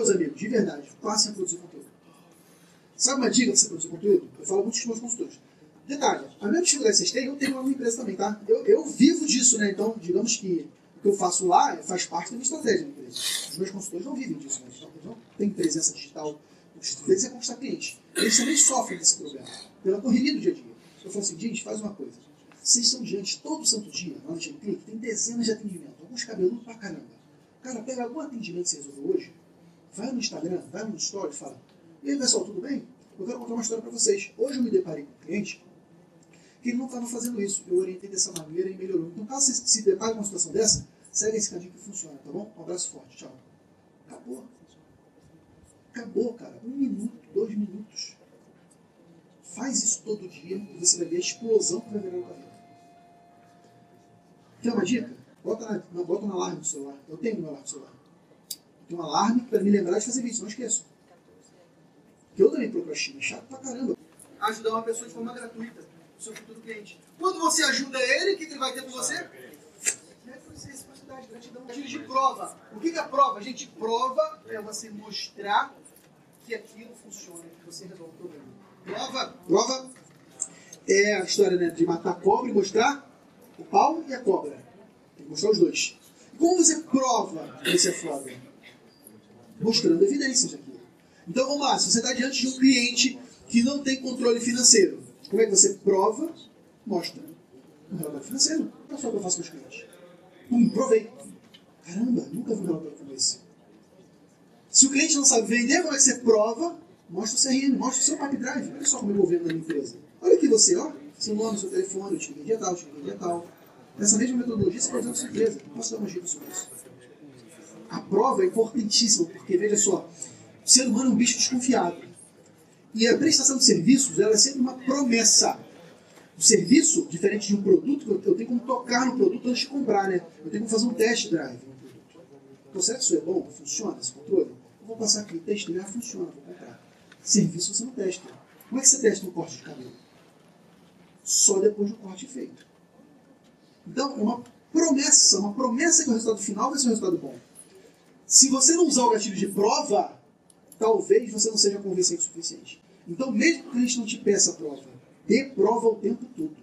meus amigos, de verdade, passem a produzir conteúdo. Sabe uma dica para você produzir conteúdo? Eu falo muito com os meus consultores. Detalhe, a mesma dificuldade que vocês têm, eu tenho uma empresa também, tá? Eu, eu vivo disso, né? Então, digamos que o que eu faço lá faz parte da minha estratégia da empresa. Os meus consultores não vivem disso, né? Eles não têm presença digital. O deles é conquistar clientes. Eles também sofrem desse problema, pela correria do dia a dia. Eu falo assim, gente, faz uma coisa. Vocês estão diante todo santo dia, lá no Clique, tem dezenas de atendimentos, alguns cabeludos pra caramba. Cara, pega algum atendimento que você resolveu hoje, vai no Instagram, vai no Story e fala: E aí, pessoal, tudo bem? Eu quero contar uma história para vocês. Hoje eu me deparei com um cliente que ele não estava fazendo isso. Eu orientei dessa maneira e melhorou. Então, caso você se depare com uma situação dessa, segue esse caminho que funciona, tá bom? Um abraço forte, tchau. Acabou. Acabou, cara. Um minuto, dois minutos. Faz isso todo dia e você vai ver a explosão que vai virar na tua vida. Quer uma dica? Bota na, bota um alarme no celular. Eu tenho um alarme no celular. Um alarme para me lembrar de fazer vídeo, não esqueço. Que eu também procrastino, é chato pra caramba. Ajudar uma pessoa de forma gratuita, o seu futuro cliente. Quando você ajuda ele, o que ele vai ter com você? Gratidão. De prova. O que é prova? Gente, prova é você mostrar que aquilo funciona, que você resolve o problema. Prova, prova é a história né, de matar a cobra e mostrar o pau e a cobra. Tem que mostrar os dois. Como você prova que você é foda? Mostrando evidências daquilo. Então vamos lá, se você está diante de um cliente que não tem controle financeiro, como é que você prova? Mostra um relatório financeiro. É só o que eu faço com os clientes. Pum, provei. Caramba, nunca vi um relatório como esse. Se o cliente não sabe vender, como é que você prova? Mostra o CRM, mostra o seu pipe drive. Olha só como eu vou vendo na minha empresa. Olha aqui você, ó. Seu nome, seu telefone, te liguei dia tal, te liguei dia tal. Essa mesma metodologia você pode usar na sua empresa. Posso dar uma dica sobre isso? A prova é importantíssima, porque veja só, o ser humano é um bicho desconfiado. E a prestação de serviços ela é sempre uma promessa. O serviço, diferente de um produto, eu tenho como tocar no produto antes de comprar, né? Eu tenho como fazer um test drive no produto. Então, será que isso é bom? Funciona esse controle? Eu vou passar aqui, teste, ah, funciona, vou comprar. Serviço você não testa. Como é que você testa um corte de cabelo? Só depois do corte feito. Então, é uma promessa, uma promessa que o resultado final vai ser um resultado bom. Se você não usar o gatilho de prova, talvez você não seja convincente o suficiente. Então, mesmo que a gente não te peça prova, dê prova o tempo todo.